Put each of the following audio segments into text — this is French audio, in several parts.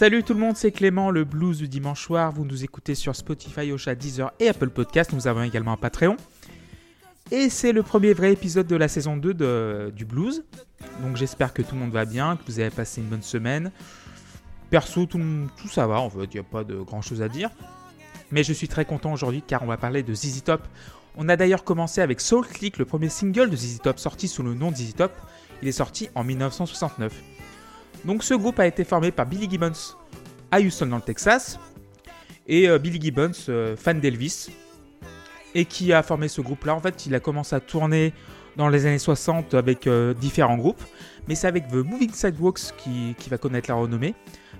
Salut tout le monde, c'est Clément, le blues du dimanche soir. Vous nous écoutez sur Spotify, Ocha, Deezer et Apple Podcast. Nous avons également un Patreon. Et c'est le premier vrai épisode de la saison 2 de, du blues. Donc j'espère que tout le monde va bien, que vous avez passé une bonne semaine. Perso, tout, tout ça va, en fait, il n'y a pas de grand chose à dire. Mais je suis très content aujourd'hui car on va parler de ZZ Top. On a d'ailleurs commencé avec Soul Click, le premier single de ZZ Top sorti sous le nom de ZZ Top. Il est sorti en 1969. Donc ce groupe a été formé par Billy Gibbons à Houston dans le Texas. Et euh, Billy Gibbons, euh, fan d'Elvis, et qui a formé ce groupe-là. En fait, il a commencé à tourner dans les années 60 avec euh, différents groupes, mais c'est avec The Moving Sidewalks qui, qui va connaître la renommée,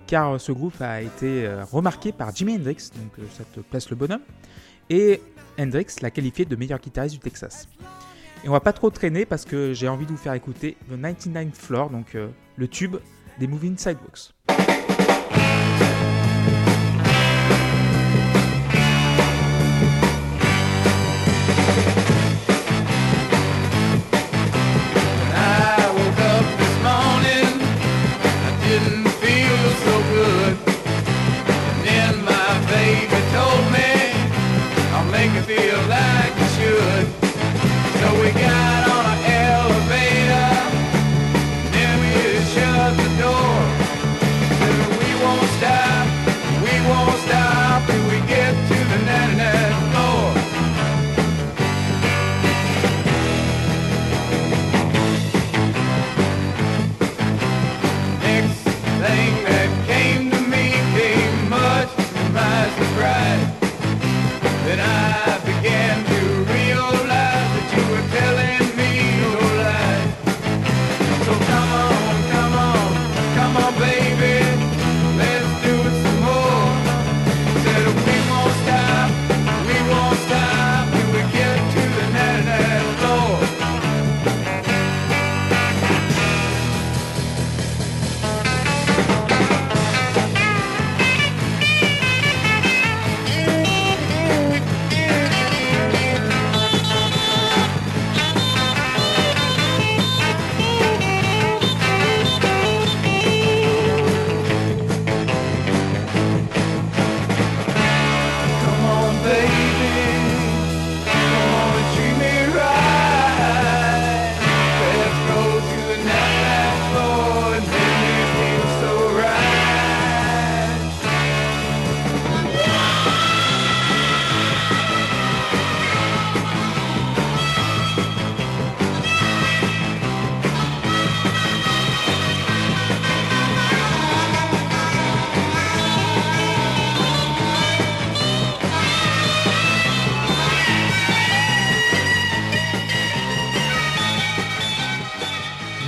car ce groupe a été remarqué par Jimi Hendrix, donc ça te place le bonhomme, et Hendrix l'a qualifié de meilleur guitariste du Texas. Et on va pas trop traîner parce que j'ai envie de vous faire écouter The 99th Floor, donc le tube des Moving Sidewalks. «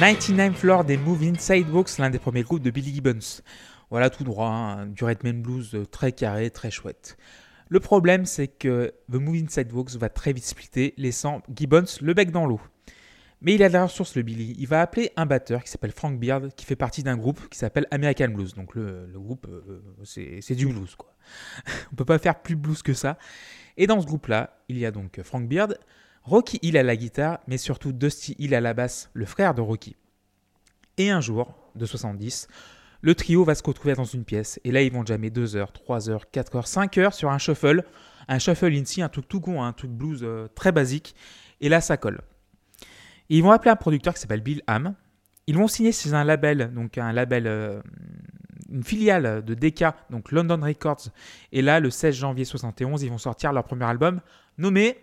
99 Floor des Moving Sidewalks, l'un des premiers groupes de Billy Gibbons. Voilà tout droit, hein, du Redman Blues très carré, très chouette. Le problème, c'est que The Moving Sidewalks va très vite splitter, laissant Gibbons le bec dans l'eau. Mais il a la ressource, le Billy. Il va appeler un batteur qui s'appelle Frank Beard, qui fait partie d'un groupe qui s'appelle American Blues. Donc le, groupe, euh, c'est du blues, quoi. On peut pas faire plus blues que ça. Et dans ce groupe-là, il y a donc Frank Beard, Rocky Hill à la guitare, mais surtout Dusty Hill à la basse, le frère de Rocky. Et un jour, de 70, le trio va se retrouver dans une pièce, et là ils vont jammer 2 heures, 3 heures, 4 heures, 5 heures sur un shuffle, un shuffle INSI, un truc tout con, un truc blues euh, très basique, et là ça colle. ils vont appeler un producteur qui s'appelle Bill Ham, ils vont signer chez un label, donc un label, euh, une filiale de DK, donc London Records, et là le 16 janvier 71, ils vont sortir leur premier album, nommé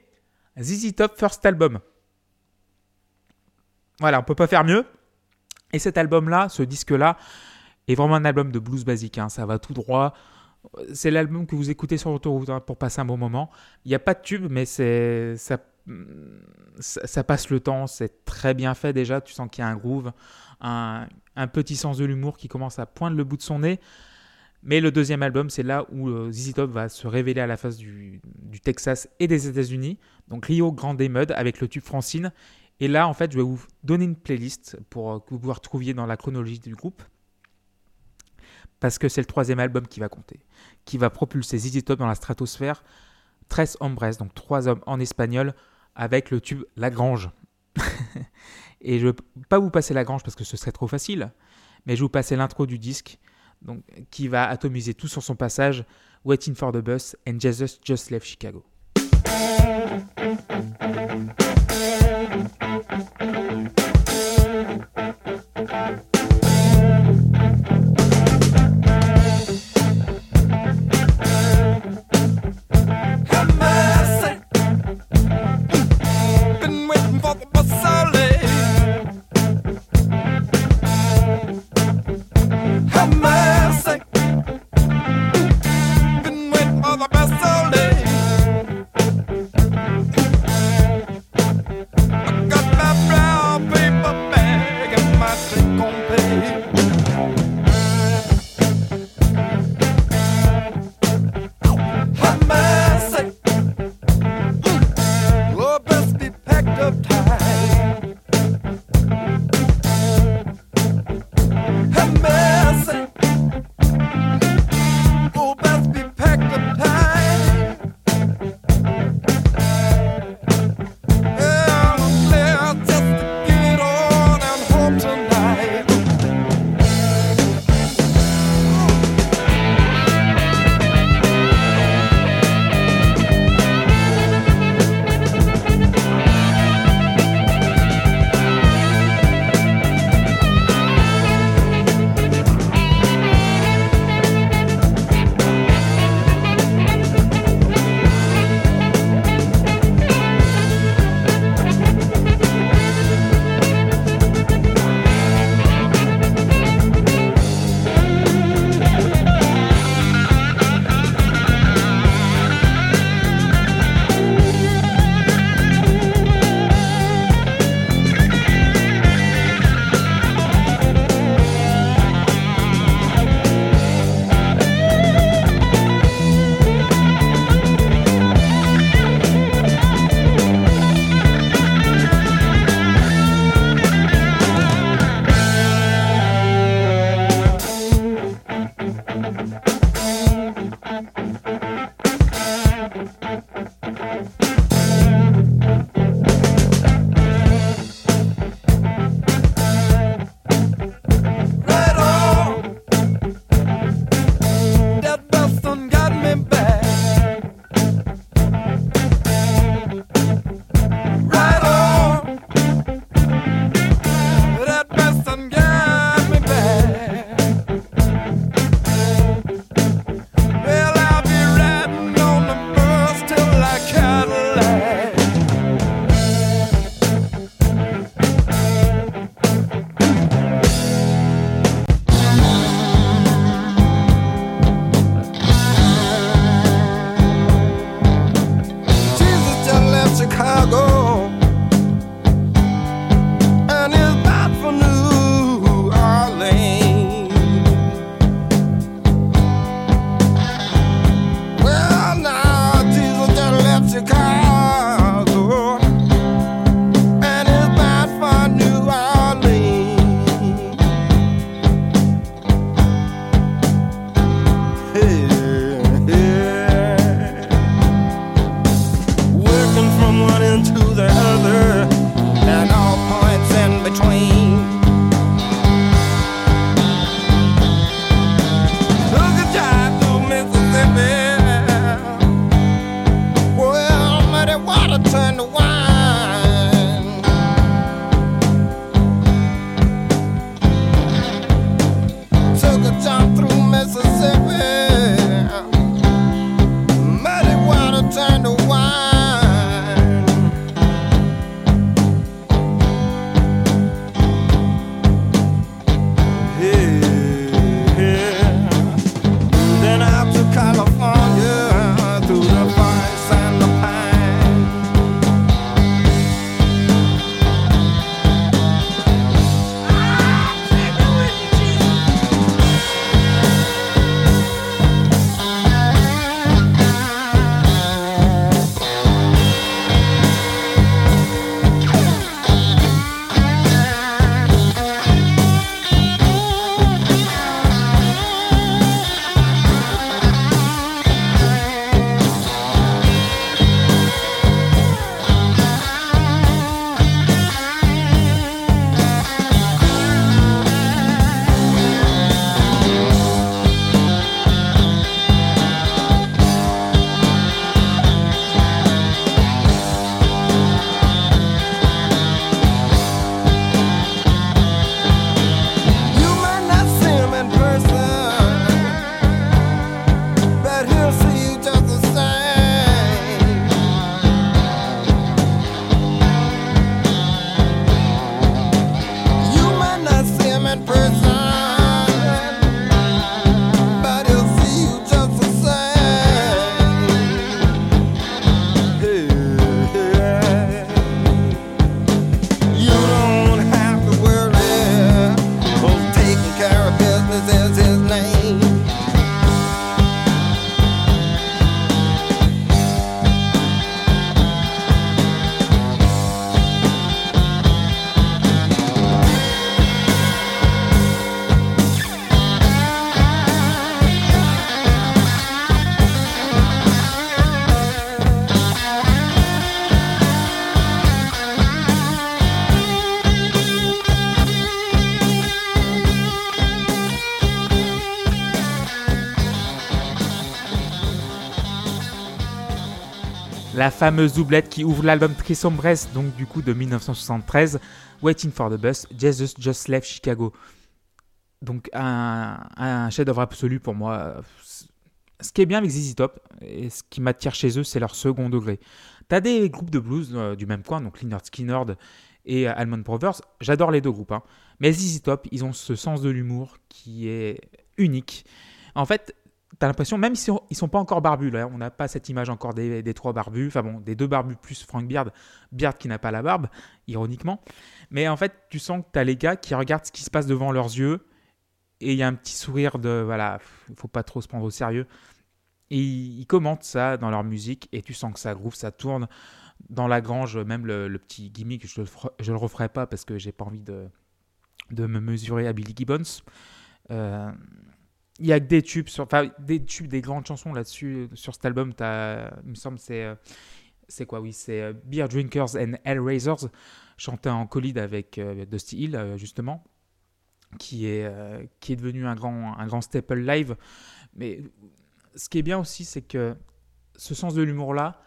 ZZ Top First Album. Voilà, on peut pas faire mieux. Et cet album-là, ce disque-là, est vraiment un album de blues basique. Hein. Ça va tout droit. C'est l'album que vous écoutez sur l'autoroute hein, pour passer un bon moment. Il n'y a pas de tube, mais ça, ça, passe le temps. C'est très bien fait déjà. Tu sens qu'il y a un groove, un, un petit sens de l'humour qui commence à poindre le bout de son nez. Mais le deuxième album, c'est là où euh, ZZ Top va se révéler à la face du, Texas et des États-Unis. Donc Rio Grande Mud avec le tube Francine. Et là, en fait, je vais vous donner une playlist pour euh, que vous vous retrouviez dans la chronologie du groupe. Parce que c'est le troisième album qui va compter. Qui va propulser ZZ Top dans la stratosphère. Tres Hombres, donc trois hommes en espagnol, avec le tube La Grange. et je ne vais pas vous passer La Grange parce que ce serait trop facile. Mais je vais vous passer l'intro du disque qui va atomiser tout sur son passage. Waiting for the bus and Jesus just left Chicago. do. Fameuse doublette qui ouvre l'album Trisombres, donc du coup de 1973, Waiting for the Bus, Jesus Just Left Chicago. Donc un, chef-d'œuvre absolu pour moi. Ce qui est bien avec ZZ Top, et ce qui m'attire chez eux, c'est leur second degré. T'as des groupes de blues euh, du même coin, donc Leonard Skinner et Almond Brothers. J'adore les deux groupes, hein. mais ZZ Top, ils ont ce sens de l'humour qui est unique. En fait, t'as l'impression, même s'ils sont, sont pas encore barbus, on n'a pas cette image encore des, trois barbus, enfin bon, des deux barbus plus Frank Beard, Beard qui n'a pas la barbe, ironiquement. Mais en fait, tu sens que tu as les gars qui regardent ce qui se passe devant leurs yeux, et il y a un petit sourire de, voilà, il faut pas trop se prendre au sérieux. Et ils, commentent ça dans leur musique, et tu sens que ça groove, ça tourne. Dans la grange, même le, petit gimmick, je ne le, referai pas parce que j'ai pas envie de, de me mesurer à Billy Gibbons. Euh, il y a que des tubes, sur, enfin des tubes, des grandes chansons là-dessus sur cet album. As, il me semble c'est euh, c'est quoi Oui, c'est euh, Beer Drinkers and Hellraisers, chanté en collide avec euh, Dusty Hill justement, qui est qui est devenu un grand un grand staple live. Mais ce qui est bien aussi, c'est que ce sens de l'humour là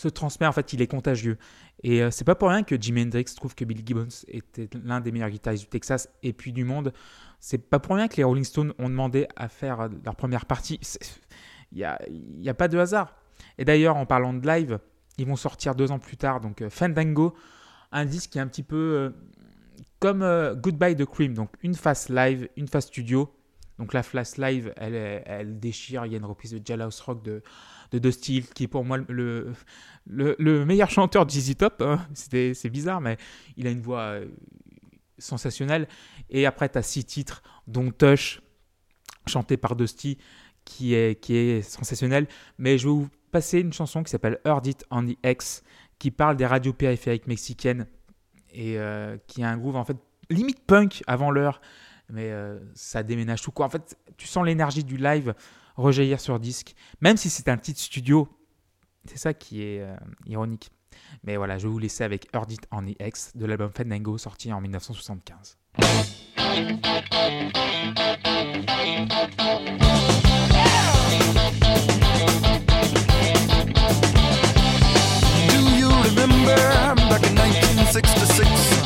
se transmet. En fait, il est contagieux. Et c'est pas pour rien que Jimi Hendrix trouve que Billy Gibbons était l'un des meilleurs guitaristes du Texas et puis du monde. C'est pas pour rien que les Rolling Stones ont demandé à faire leur première partie. Il n'y a, y a pas de hasard. Et d'ailleurs, en parlant de live, ils vont sortir deux ans plus tard, donc euh, Fandango, un disque qui est un petit peu euh, comme euh, Goodbye the Cream, donc une face live, une face studio. Donc la face live, elle, elle déchire. Il y a une reprise de Jailhouse Rock de, de Dusty qui est pour moi le, le, meilleur chanteur de ZZ Top. Hein. C'est bizarre, mais il a une voix sensationnel. Et après, tu as six titres, dont Touch, chanté par Dusty, qui est, qui est sensationnel. Mais je vais vous passer une chanson qui s'appelle Heard It on the X, qui parle des radios périphériques mexicaines et euh, qui a un groove en fait limite punk avant l'heure, mais euh, ça déménage tout quoi. En fait, tu sens l'énergie du live rejaillir sur disque, même si c'est un petit studio. C'est ça qui est euh, ironique. Mais voilà, je vais vous laisser avec Heard It on de l'album Fandango sorti en 1975. Do you remember back in 1966?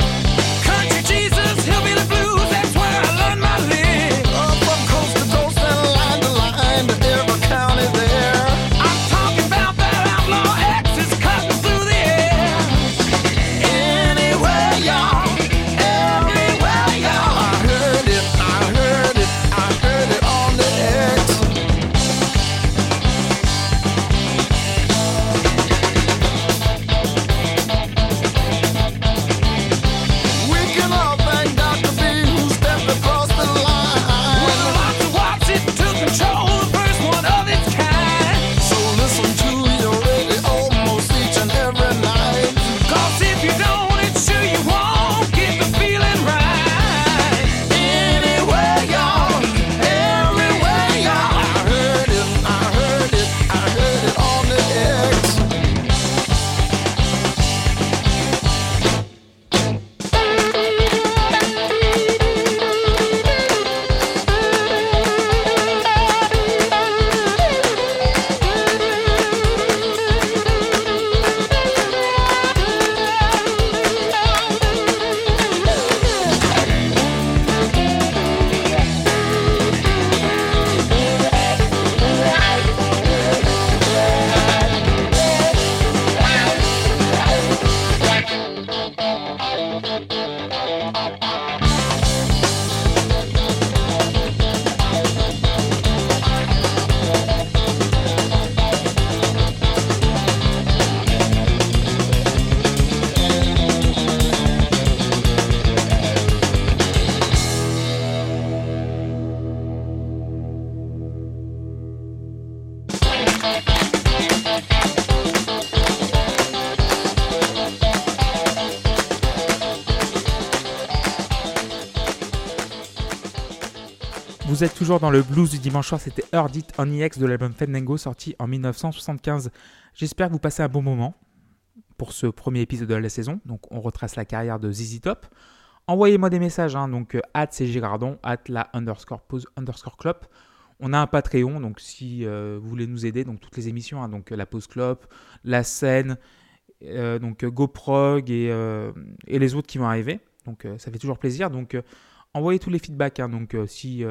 Toujours dans le blues du dimanche soir, c'était Heard It on EX de l'album Fandango sorti en 1975. J'espère que vous passez un bon moment pour ce premier épisode de la saison. Donc on retrace la carrière de ZZ Top. Envoyez-moi des messages, hein, donc at CG Gardon, at la underscore pose underscore. On a un Patreon, donc si vous voulez nous aider, donc toutes les émissions, hein, donc la pause clope, la scène, donc GoProg et, et, les autres qui vont arriver. Donc ça fait toujours plaisir. Donc envoyez tous les feedbacks. Hein, donc si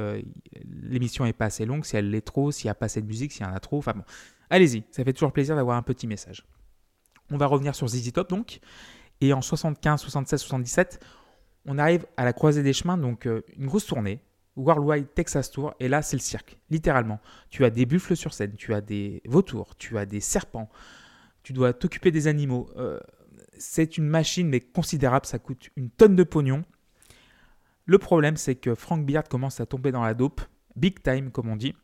l'émission est pas assez longue, si elle l'est trop, s'il n'y a pas assez de musique, s'il y en a trop, enfin bon, allez-y. Ça fait toujours plaisir d'avoir un petit message. On va revenir sur ZZ Top donc. Et en 75, 76, 77, on arrive à la croisée des chemins, donc euh, une grosse tournée, Worldwide Texas Tour, et là c'est le cirque, littéralement. Tu as des buffles sur scène, tu as des vautours, tu as des serpents, tu dois t'occuper des animaux. Euh, c'est une machine mais considérable, ça coûte une tonne de pognon. Le problème c'est que Frank Beard commence à tomber dans la dope, big time comme on dit.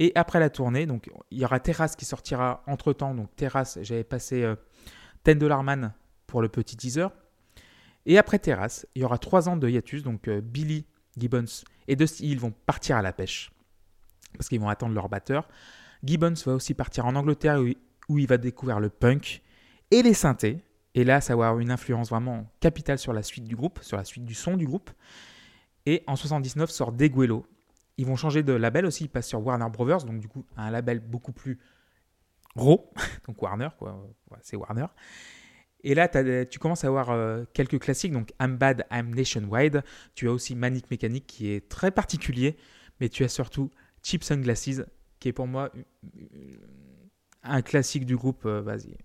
Et après la tournée, il y aura Terrace qui sortira entre temps. Donc Terrace, j'avais passé euh, Ten Dollar Man pour le petit teaser. Et après Terrace, il y aura trois ans de hiatus, donc euh, Billy Gibbons et Dusty Hill vont partir à la pêche, parce qu'ils vont attendre leur batteur. Gibbons va aussi partir en Angleterre où, il va découvrir le punk et les synthés, et là ça va avoir une influence vraiment capitale sur la suite du groupe, sur la suite du son du groupe. Et en 79 sort Deguelo. Ils vont changer de label aussi, ils passent sur Warner Brothers, donc du coup un label beaucoup plus gros, donc Warner, quoi, c'est Warner. Et là, tu commences à avoir euh, quelques classiques, donc I'm Bad, I'm Nationwide. Tu as aussi Manic Mechanic qui est très particulier, mais tu as surtout Cheap Sunglasses qui est pour moi un classique du groupe. Euh, vas-y.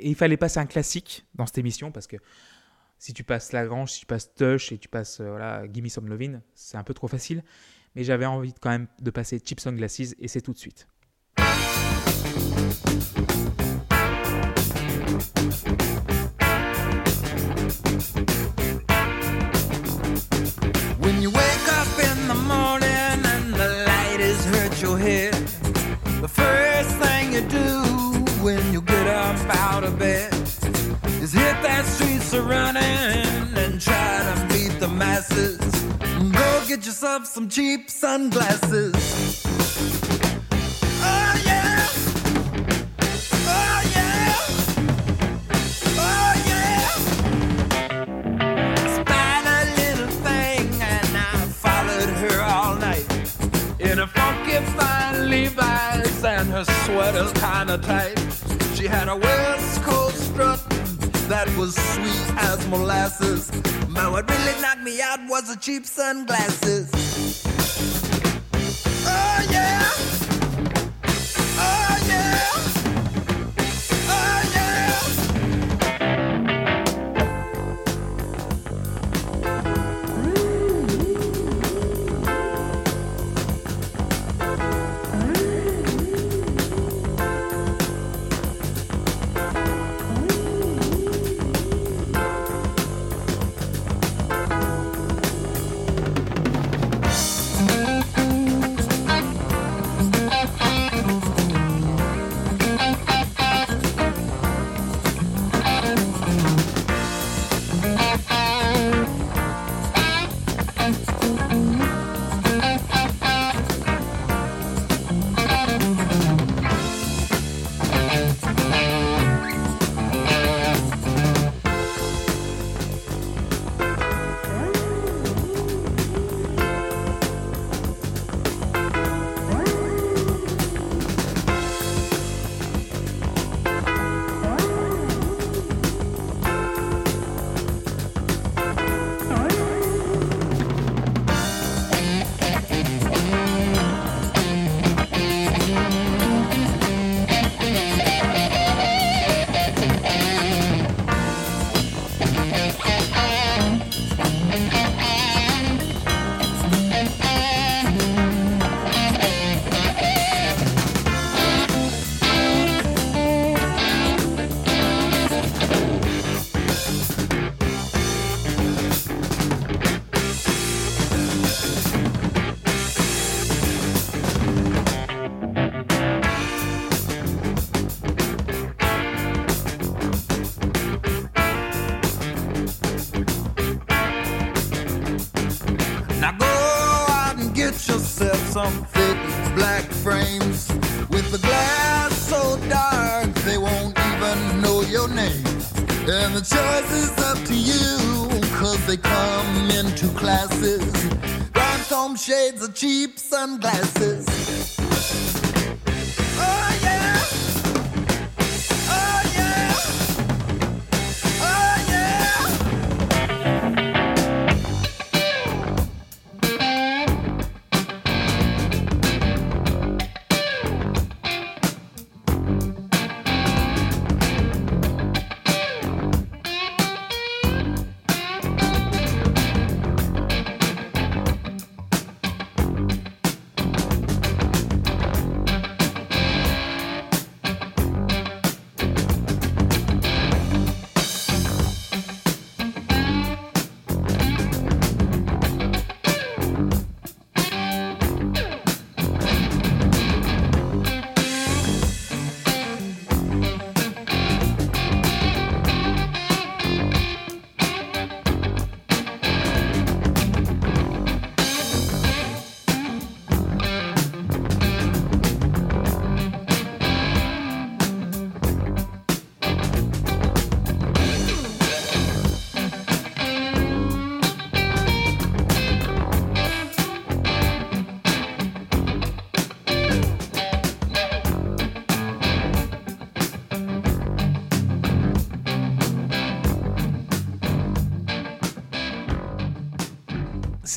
Il fallait passer un classique dans cette émission parce que si tu passes Lagrange, si tu passes Tush et tu passes euh, voilà, Gimme Some Lovin', c'est un peu trop facile. Mais j'avais envie quand même de passer Cheap Sunglasses et c'est tout de suite. Get yourself some cheap sunglasses. Oh yeah. Oh yeah. Oh yeah. Spied a little thing and I followed her all night in a funky fine Levi's and her sweater's kinda tight. She had a West Coast that was sweet as molasses. But what really knocked me out was the cheap sunglasses. Oh yeah.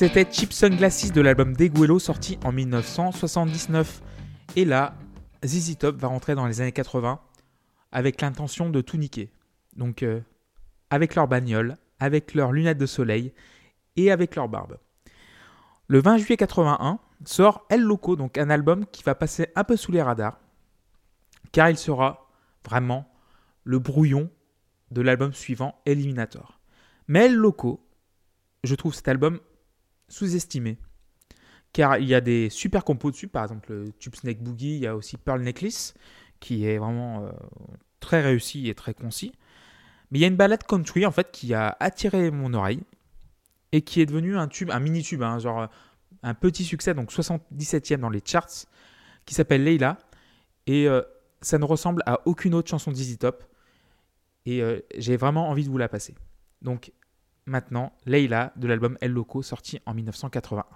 C'était Cheap Sunglasses de l'album Deguelo sorti en 1979. Et là, ZZ Top va rentrer dans les années 80 avec l'intention de tout niquer. Donc, euh, avec leur bagnole, avec leurs lunettes de soleil et avec leur barbe. Le 20 juillet 81 sort El Loco, donc un album qui va passer un peu sous les radars, car il sera vraiment le brouillon de l'album suivant, Eliminator. Mais El Loco, je trouve cet album sous-estimé. Car il y a des super compos dessus, par exemple le Tube Snake Boogie, il y a aussi Pearl Necklace, qui est vraiment euh, très réussi et très concis. Mais il y a une balade country en fait qui a attiré mon oreille et qui est devenu un tube, un mini tube, hein, genre un petit succès, donc 77e dans les charts, qui s'appelle Leila. Et euh, ça ne ressemble à aucune autre chanson d'Easy Top. Et euh, j'ai vraiment envie de vous la passer. Donc maintenant Leila de l'album El Loco sorti en 1981.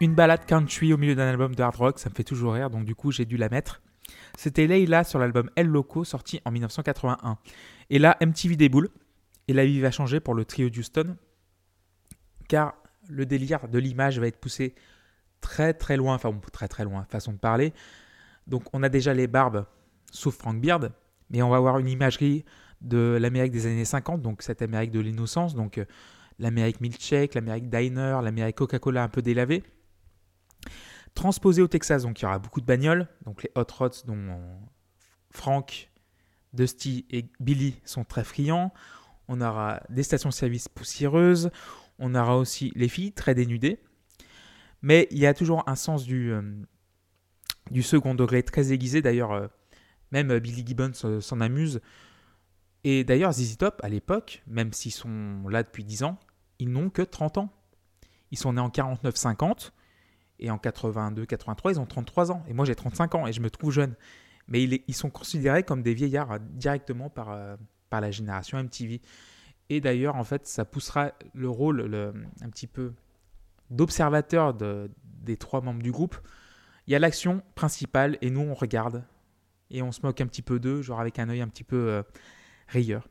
Une balade country au milieu d'un album de hard rock, ça me fait toujours rire, donc du coup j'ai dû la mettre. C'était Leila sur l'album El Loco, sorti en 1981. Et là, MTV déboule, et la vie va changer pour le trio d'Houston, car le délire de l'image va être poussé très très loin, enfin très très loin, façon de parler. Donc on a déjà les barbes, sauf Frank Beard, mais on va avoir une imagerie de l'Amérique des années 50, donc cette Amérique de l'innocence, donc euh, l'Amérique milkshake, l'Amérique diner, l'Amérique Coca-Cola un peu délavée. Transposé au Texas, donc il y aura beaucoup de bagnoles, donc les hot rods dont euh, Frank, Dusty et Billy sont très friands. On aura des stations-service poussiéreuses. On aura aussi les filles très dénudées. Mais il y a toujours un sens du, euh, second degré très aiguisé. D'ailleurs, euh, même Billy Gibbons euh, s'en amuse. Et d'ailleurs, ZZ Top, à l'époque, même s'ils sont là depuis 10 ans, ils n'ont que 30 ans. Ils sont nés en 49-50. Et en 82-83, ils ont 33 ans. Et moi, j'ai 35 ans et je me trouve jeune. Mais ils, sont considérés comme des vieillards euh, directement par, euh, par la génération MTV. Et d'ailleurs, en fait, ça poussera le rôle le- un petit peu d'observateur de- des trois membres du groupe. Il y a l'action principale et nous, on regarde. Et on se moque un petit peu d'eux, genre avec un œil un petit peu euh, rieur.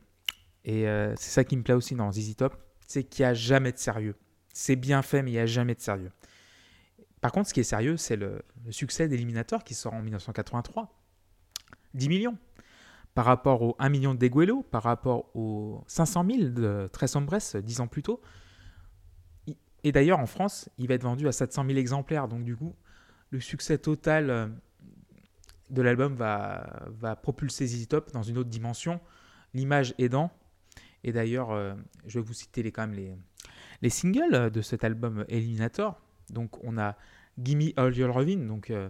Et euh, c'est ça qui me plaît aussi dans ZZ Top, c'est qu'il n'y a jamais de sérieux. C'est bien fait, mais il n'y a jamais de sérieux. Par contre, ce qui est sérieux, c'est le, succès d'Eliminator qui sort en 1983. 10 millions. Par rapport aux 1 million de Deguelo, par rapport aux 500 000 de Tres Hombres 10 ans plus tôt. Et d'ailleurs, en France, il va être vendu à 700 000 exemplaires. Donc, du coup, le succès total euh, de l'album va, propulser ZZ Top dans une autre dimension, l'image aidant. Et d'ailleurs, euh, je vais vous citer les, quand même les, les singles de cet album Eliminator. Donc, on a Gimme All Your Lovin', donc euh,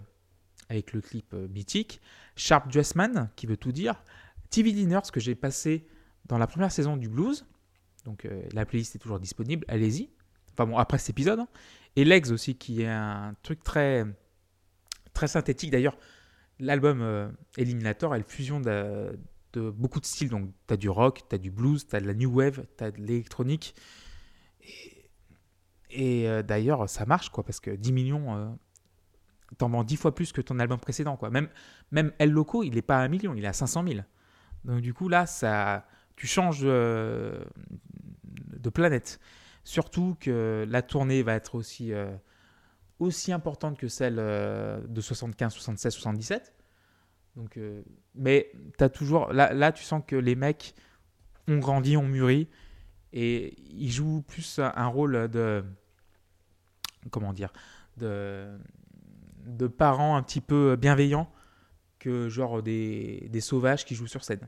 avec le clip euh, mythique. Sharp Dressman, qui veut tout dire. TV Dinner, ce que j'ai passé dans la première saison du Blues. Donc, euh, la playlist est toujours disponible, allez-y. Enfin bon, après cet épisode. hein. Et Legs aussi, qui est un truc très, très synthétique. D'ailleurs, l'album Eliminator est une fusion de, de beaucoup de styles. Donc, tu as du rock, tu as du blues, tu as de la new wave, tu as de l'électronique. Et, et, euh, d'ailleurs, ça marche, quoi, parce que 10 millions, euh, t'en vends 10 fois plus que ton album précédent, quoi. Même, même El Loco, il n'est pas à 1 million, il est à 500 000. Donc, du coup, là, ça, tu changes euh, de planète. Surtout que la tournée va être aussi, euh, aussi importante que celle euh, de 75, 76, 77. Donc, euh, mais as toujours, là, là, tu sens que les mecs ont grandi, ont mûri, et ils jouent plus un rôle de, comment dire, de, de parents un petit peu bienveillants que genre des, des sauvages qui jouent sur scène.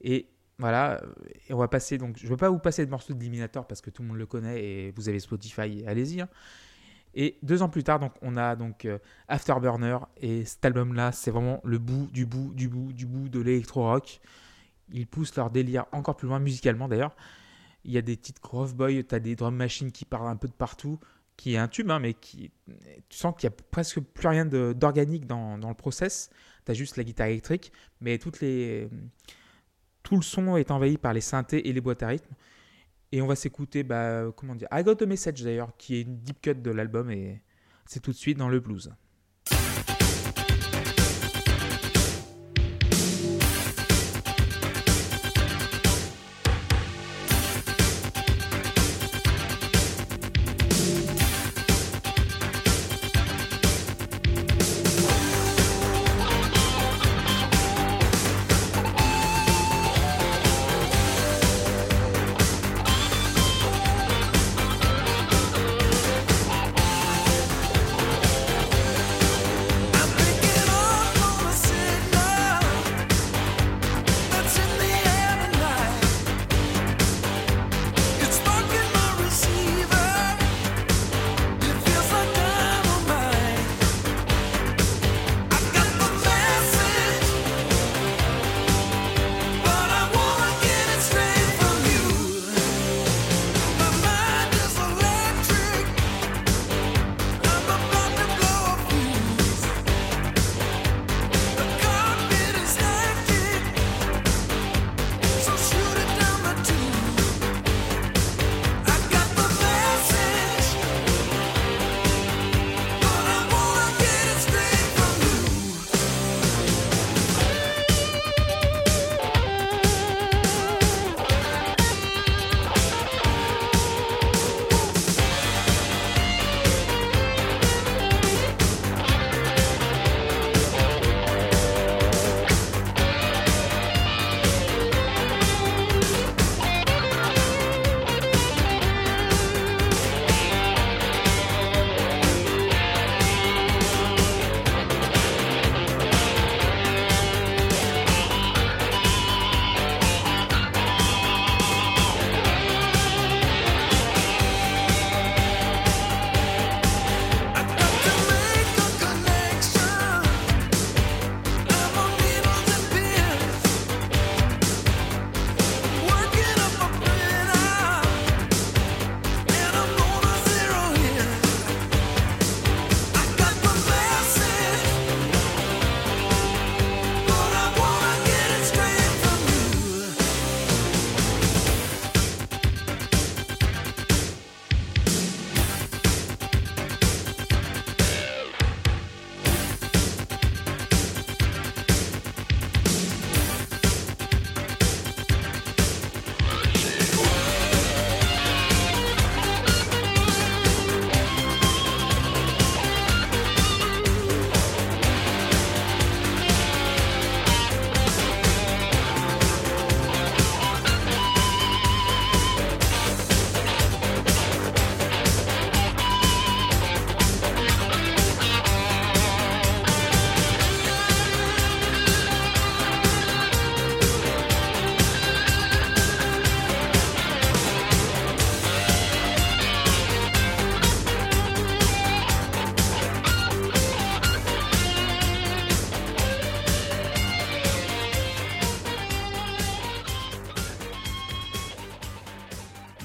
Et voilà, on va passer donc, je ne veux pas vous passer de morceaux d'Eliminator parce que tout le monde le connaît et vous avez Spotify, allez-y. hein. Et deux ans plus tard, donc on a donc euh, Afterburner et cet album-là, c'est vraiment le bout du bout du bout du bout de l'électro-rock. Ils poussent leur délire encore plus loin musicalement d'ailleurs. Il y a des petites Grove Boy, tu as des drum machines qui parlent un peu de partout, qui est un tube, hein, mais qui, tu sens qu'il n'y a presque plus rien d'organique dans, dans le process. Tu as juste la guitare électrique, mais tout le son est envahi par les synthés et les boîtes à rythme. Et on va s'écouter, bah, comment dire, I Got a Message d'ailleurs, qui est une deep cut de l'album, et c'est tout de suite dans le blues.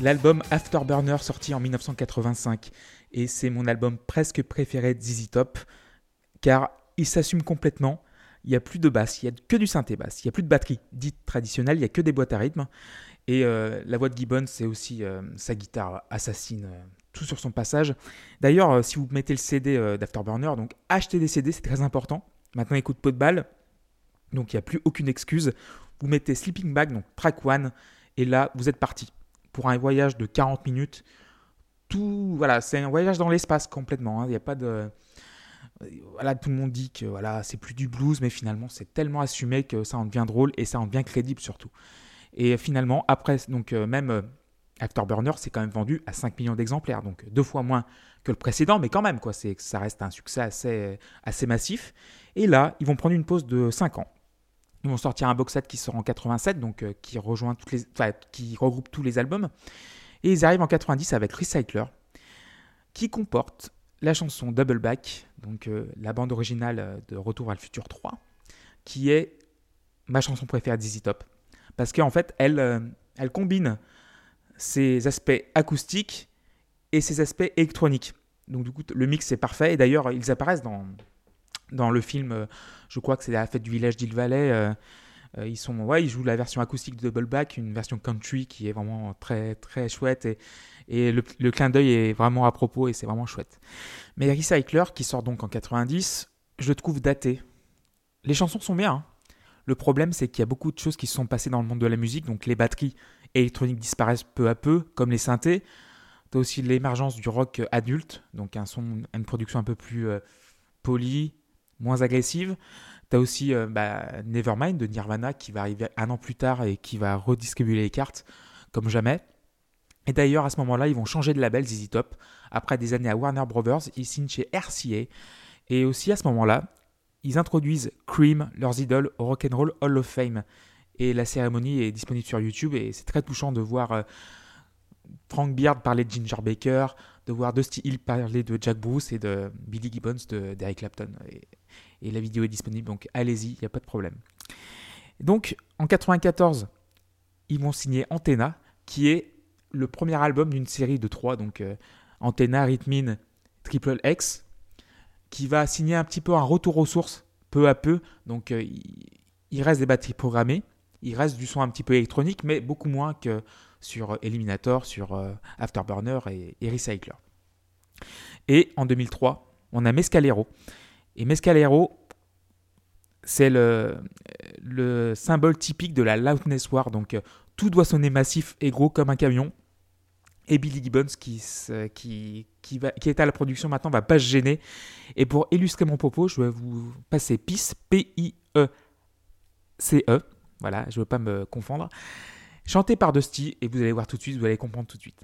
L'album Afterburner sorti en 1985. Et c'est mon album presque préféré de ZZ Top, car il s'assume complètement. Il n'y a plus de basse, il n'y a que du synthé basse, il n'y a plus de batterie dite traditionnelle, il n'y a que des boîtes à rythme. Et euh, la voix de Gibbons, c'est aussi euh, sa guitare assassine, euh, tout sur son passage. D'ailleurs, si vous mettez le CD d'Afterburner, donc achetez des CD, c'est très important. Maintenant, écoute pot de balle, donc il n'y a plus aucune excuse. Vous mettez Sleeping Bag, donc track 1, et là, vous êtes parti pour un voyage de 40 minutes. Tout, voilà, c'est un voyage dans l'espace complètement. hein. Il n'y a pas de. Voilà, tout le monde dit que voilà, c'est plus du blues, mais finalement, c'est tellement assumé que ça en devient drôle et ça en devient crédible surtout. Et finalement, après, donc euh, même euh, Afterburner, c'est quand même vendu à 5 millions d'exemplaires, donc deux fois moins que le précédent, mais quand même, quoi, ça reste un succès assez, assez massif. Et là, ils vont prendre une pause de 5 ans. Ils vont sortir un box set qui sort en 87, donc euh, qui rejoint toutes les, qui regroupe tous les albums. Et ils arrivent en 90 avec Recycler, qui comporte la chanson Double Back, donc euh, la bande originale euh, de Retour vers le futur 3, qui est ma chanson préférée de ZZ Top. Parce qu'en fait, elle combine ses aspects acoustiques et ses aspects électroniques. Donc du coup, le mix est parfait. Et d'ailleurs, ils apparaissent dans, dans le film, euh, je crois que c'est la fête du village d'Île Valais. euh, euh, ils, sont, ouais, ils jouent la version acoustique de Double Back, une version country qui est vraiment très, très chouette. Et, le, clin d'œil est vraiment à propos et c'est vraiment chouette. Mais Recycler, qui sort donc en 90, je le trouve daté. Les chansons sont bien. hein. Le problème, c'est qu'il y a beaucoup de choses qui se sont passées dans le monde de la musique. Donc les batteries électroniques disparaissent peu à peu, comme les synthés. Tu as aussi l'émergence du rock adulte, donc un son, une production un peu plus polie, moins agressive. Tu as aussi euh, bah, Nevermind de Nirvana qui va arriver un an plus tard et qui va redistribuer les cartes comme jamais. Et d'ailleurs, à ce moment-là, ils vont changer de label ZZ Top. Après des années à Warner Brothers, ils signent chez RCA. Et aussi à ce moment-là, ils introduisent Cream, leurs idoles, au Rock'n'Roll Hall of Fame. Et la cérémonie est disponible sur YouTube et c'est très touchant de voir euh, Frank Beard parler de Ginger Baker, de voir Dusty Hill parler de Jack Bruce et de Billy Gibbons de- d'Eric Clapton. Et la vidéo est disponible, donc allez-y, il n'y a pas de problème. Donc en 94, ils vont signer Antenna, qui est le premier album d'une série de trois, donc euh, Antenna, Triple X, qui va signer un petit peu un retour aux sources, peu à peu. Donc euh, il, reste des batteries programmées, il reste du son un petit peu électronique, mais beaucoup moins que sur Eliminator, sur euh, Afterburner et, et Recycler. Et en 2003, on a Mescalero. Et Mescalero, c'est le, le symbole typique de la loudness war. Donc euh, tout doit sonner massif et gros comme un camion. Et Billy Gibbons, qui, se- qui, est à la production maintenant, va pas se gêner. Et pour illustrer mon propos, je vais vous passer PIS, P-I-E-C-E. Voilà, je ne veux pas me confondre. Chanté par Dusty, et vous allez voir tout de suite, vous allez comprendre tout de suite.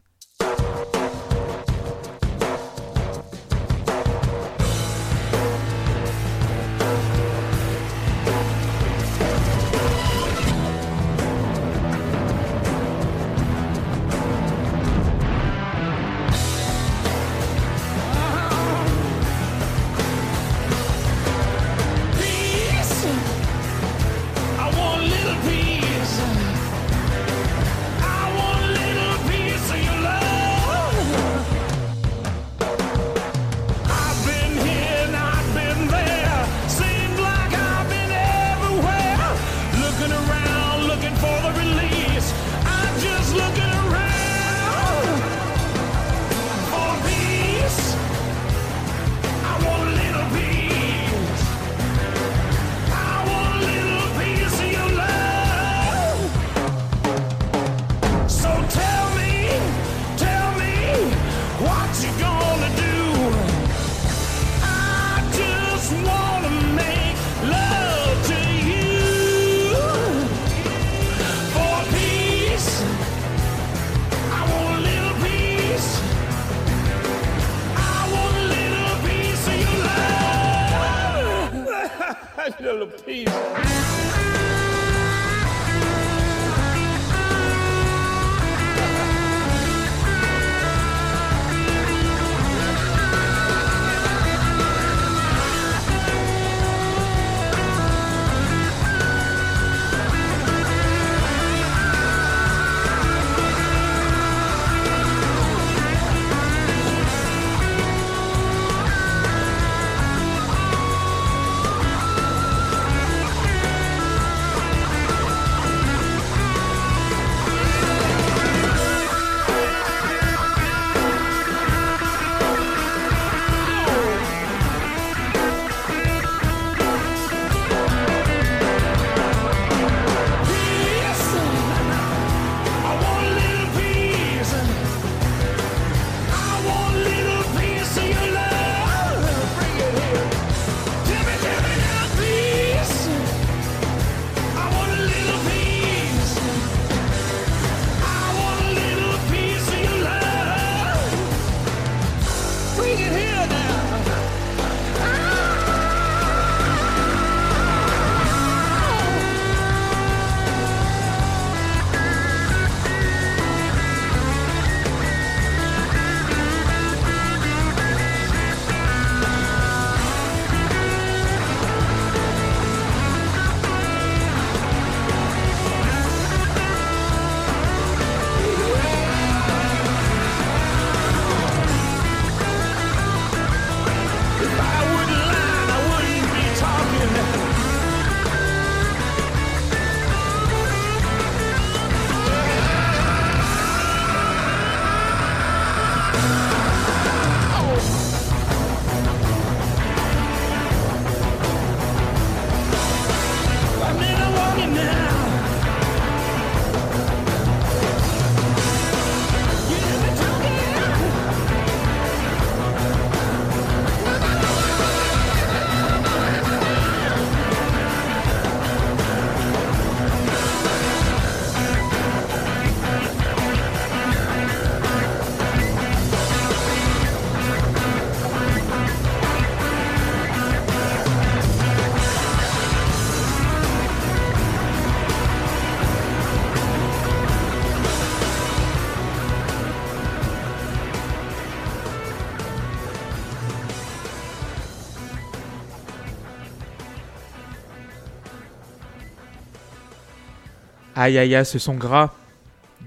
Aïe aïe aïe, ce son gras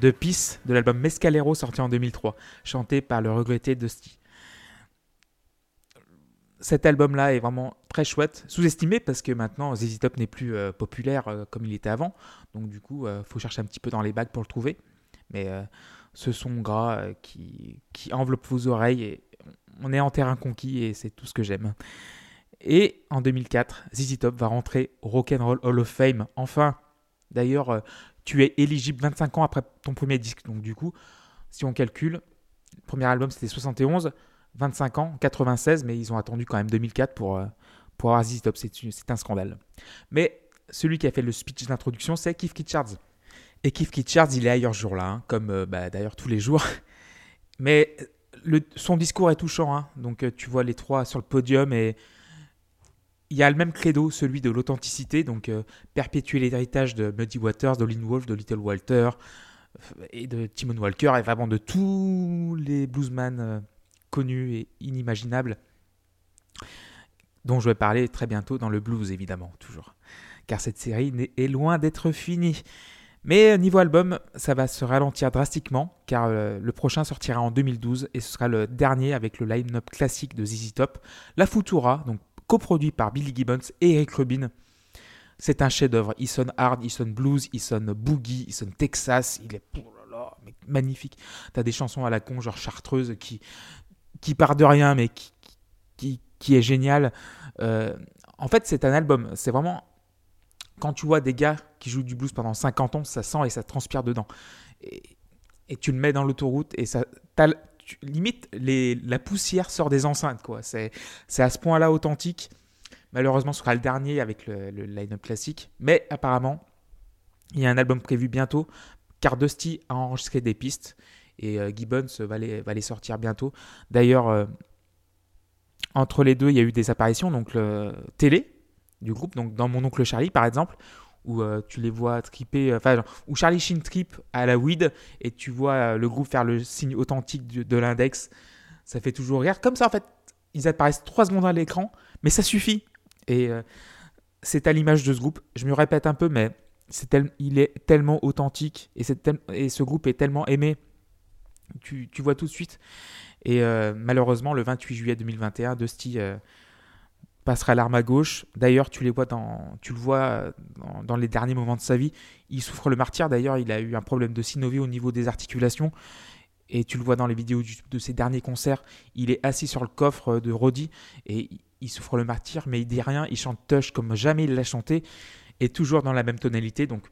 de Peace de l'album Mescalero sorti en 2003, chanté par le regretté Dusty. Cet album-là est vraiment très chouette, sous-estimé parce que maintenant ZZ Top n'est plus euh, populaire euh, comme il était avant, donc du coup il faut chercher un petit peu dans les bacs pour le trouver. Mais euh, ce son gras euh, qui, qui enveloppe vos oreilles, on est en terrain conquis et c'est tout ce que j'aime. Et en 2004, ZZ Top va rentrer au Rock'n'Roll Hall of Fame. Enfin, d'ailleurs, euh, tu es éligible 25 ans après ton premier disque. Donc du coup, si on calcule, le premier album c'était 71, 25 ans, 96, mais ils ont attendu quand même 2004 pour, euh, pour avoir ZZ Top. C'est un scandale. Mais celui qui a fait le speech d'introduction, c'est Keith Richards. Et Keith Richards, il est ailleurs ce jour-là, hein, comme euh, bah, d'ailleurs tous les jours. Mais son discours est touchant. hein. Donc tu vois les trois sur le podium et il y a le même credo, celui de l'authenticité, donc euh, perpétuer l'héritage de Muddy Waters, de Lynn Wolf, de Little Walter euh, et de Timon Walker et vraiment de tous les bluesmen euh, connus et inimaginables dont je vais parler très bientôt dans le blues évidemment, toujours. Car cette série est loin d'être finie. Mais euh, niveau album, ça va se ralentir drastiquement car le prochain sortira en 2012 et ce sera le dernier avec le line-up classique de ZZ Top, La Futura, donc coproduit par Billy Gibbons et Eric Rubin. C'est un chef-d'œuvre. Il sonne hard, il sonne blues, il sonne boogie, il sonne Texas. Il est oh là là, magnifique. T'as des chansons à la con, genre chartreuse, qui, qui part de rien, mais qui, qui, est génial. Euh, en fait, c'est un album. C'est vraiment. Quand tu vois des gars qui jouent du blues pendant 50 ans, ça sent et ça transpire dedans. Et, tu le mets dans l'autoroute et ça. Limite, la poussière sort des enceintes, quoi. C'est à ce point-là authentique. Malheureusement, ce sera le dernier avec le, line-up classique. Mais apparemment, il y a un album prévu bientôt, car Dusty a enregistré des pistes et euh, Gibbons va les, va sortir bientôt. D'ailleurs, euh, entre les deux, il y a eu des apparitions, donc télé du groupe, donc dans Mon Oncle Charlie par exemple, où euh, tu les vois triper, euh, enfin, où Charlie Sheen trip à la weed et tu vois euh, le groupe faire le signe authentique de l'index. Ça fait toujours rire. Comme ça, en fait, ils apparaissent 3 secondes à l'écran, mais ça suffit. Et euh, c'est à l'image de ce groupe. Je me répète un peu, mais c'est tel- il est tellement authentique et, c'est tel- et ce groupe est tellement aimé. Tu, tu vois tout de suite. Et euh, malheureusement, le 28 juillet 2021, Dusty euh, passera l'arme à gauche. D'ailleurs, tu les vois dans, tu le vois dans, les derniers moments de sa vie. Il souffre le martyr. D'ailleurs, il a eu un problème de synovie au niveau des articulations. Et tu le vois dans les vidéos de ses derniers concerts. Il est assis sur le coffre de Roddy et il- il souffre le martyr, mais il dit rien. Il chante Tush comme jamais il l'a chanté et toujours dans la même tonalité. Donc,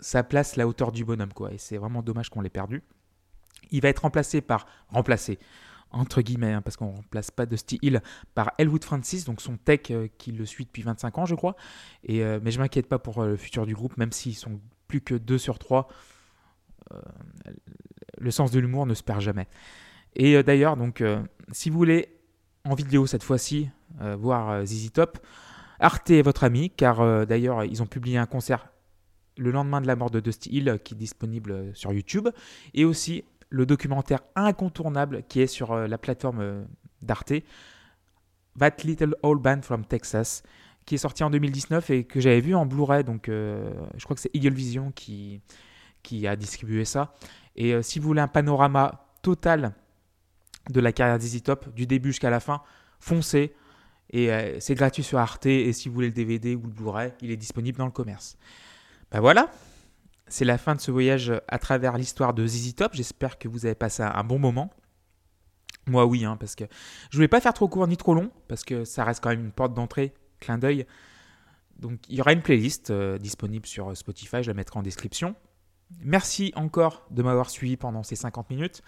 ça place la hauteur du bonhomme, quoi. Et c'est vraiment dommage qu'on l'ait perdu. Il va être remplacé par remplacé entre guillemets, hein, parce qu'on ne remplace pas Dusty Hill par Elwood Francis, donc son tech euh, qui le suit depuis 25 ans, je crois. Euh, mais je m'inquiète pas pour euh, le futur du groupe, même s'ils sont plus que 2 sur 3. le sens de l'humour ne se perd jamais. Et d'ailleurs, donc, si vous voulez en vidéo cette fois-ci, voir ZZ Top. Arte est votre ami, car d'ailleurs, ils ont publié un concert le lendemain de la mort de Dusty Hill qui est disponible sur YouTube, et aussi le documentaire incontournable qui est sur euh, la plateforme euh, d'Arte, That Little Old Band from Texas, qui est sorti en 2019 et que j'avais vu en Blu-ray, donc euh, je crois que c'est Eagle Vision qui, a distribué ça. Et si vous voulez un panorama total de la carrière d'Easy Top, du début jusqu'à la fin, foncez. Et c'est gratuit sur Arte. Et si vous voulez le DVD ou le Blu-ray, il est disponible dans le commerce. Ben voilà, c'est la fin de ce voyage à travers l'histoire de ZZ Top. J'espère que vous avez passé un bon moment. Moi, oui, hein, parce que je voulais pas faire trop court ni trop long, parce que ça reste quand même une porte d'entrée, clin d'œil. Donc, il y aura une playlist euh, disponible sur Spotify, je la mettrai en description. Merci encore de m'avoir suivi pendant ces 50 minutes.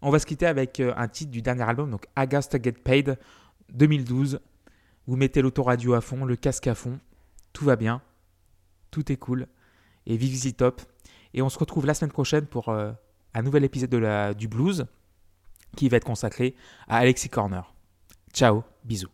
On va se quitter avec euh, un titre du dernier album, donc Augusta Get Paid 2012. Vous mettez l'autoradio à fond, le casque à fond, tout va bien, tout est cool, et vive Top. Et on se retrouve la semaine prochaine pour euh, un nouvel épisode du blues qui va être consacré à Alexis Corner. Ciao, bisous.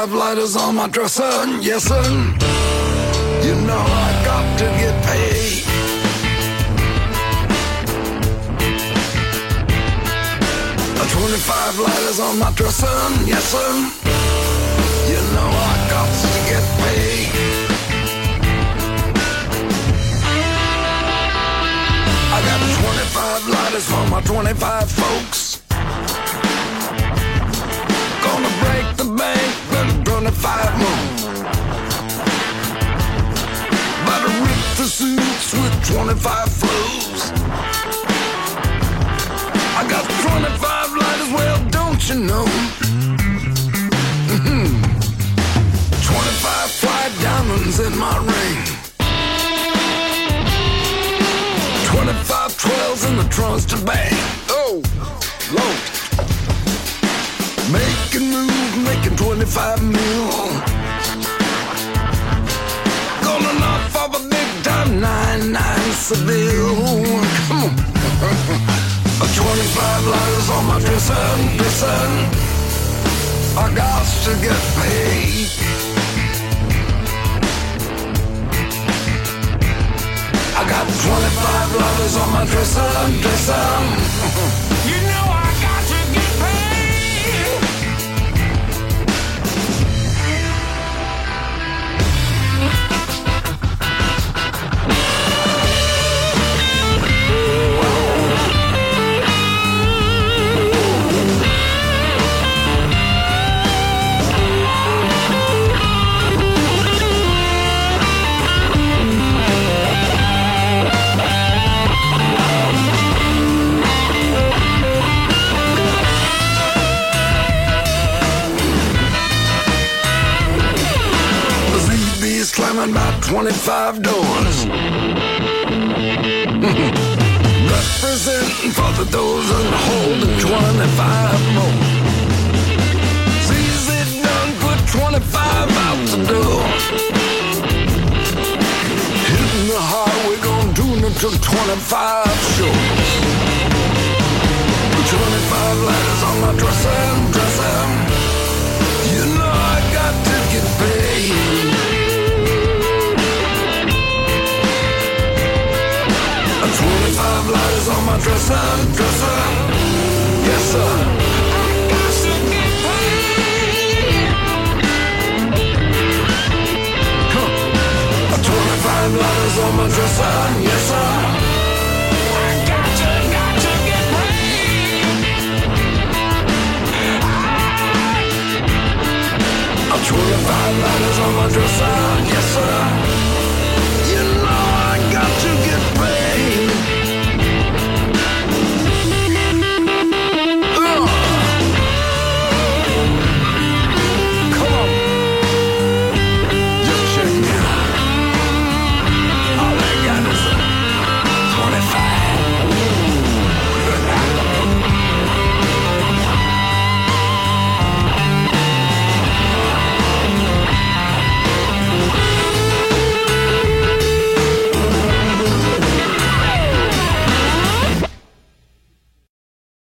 Twenty-five lighters on my dresser, yes sir. You know I got to get paid. Twenty-five lighters on my dresser, yes sir. You know I got to get paid. I got twenty-five lighters for my twenty-five folks. Then 25 more. About to rip the suits with 25 flows. I got 25 lighters, well, don't you know? Mm-hmm. 25 fly diamonds in my ring. 25 12s in the trunks to bang. Oh, Lord. Making moves, making 25 mil. Gonna knock off a big time 9-9 Seville. Come on. 25 lighters on my dresser, dresser. I got to get paid. I got 25 lighters on my dresser, dresser. You know ZB about 25 doors. Representing for the dozen holding 25 more. ZZ done put 25 out the door. Hitting the highway, gonna tune it to 25 shows. 25 letters on my dresser, dresser. My dresser, dresser. Yes, sir. I got to get paid. Huh. 25 lighters on my dresser, yes, sir. I got to, got to get paid. A 25 lighters on my dresser, yes,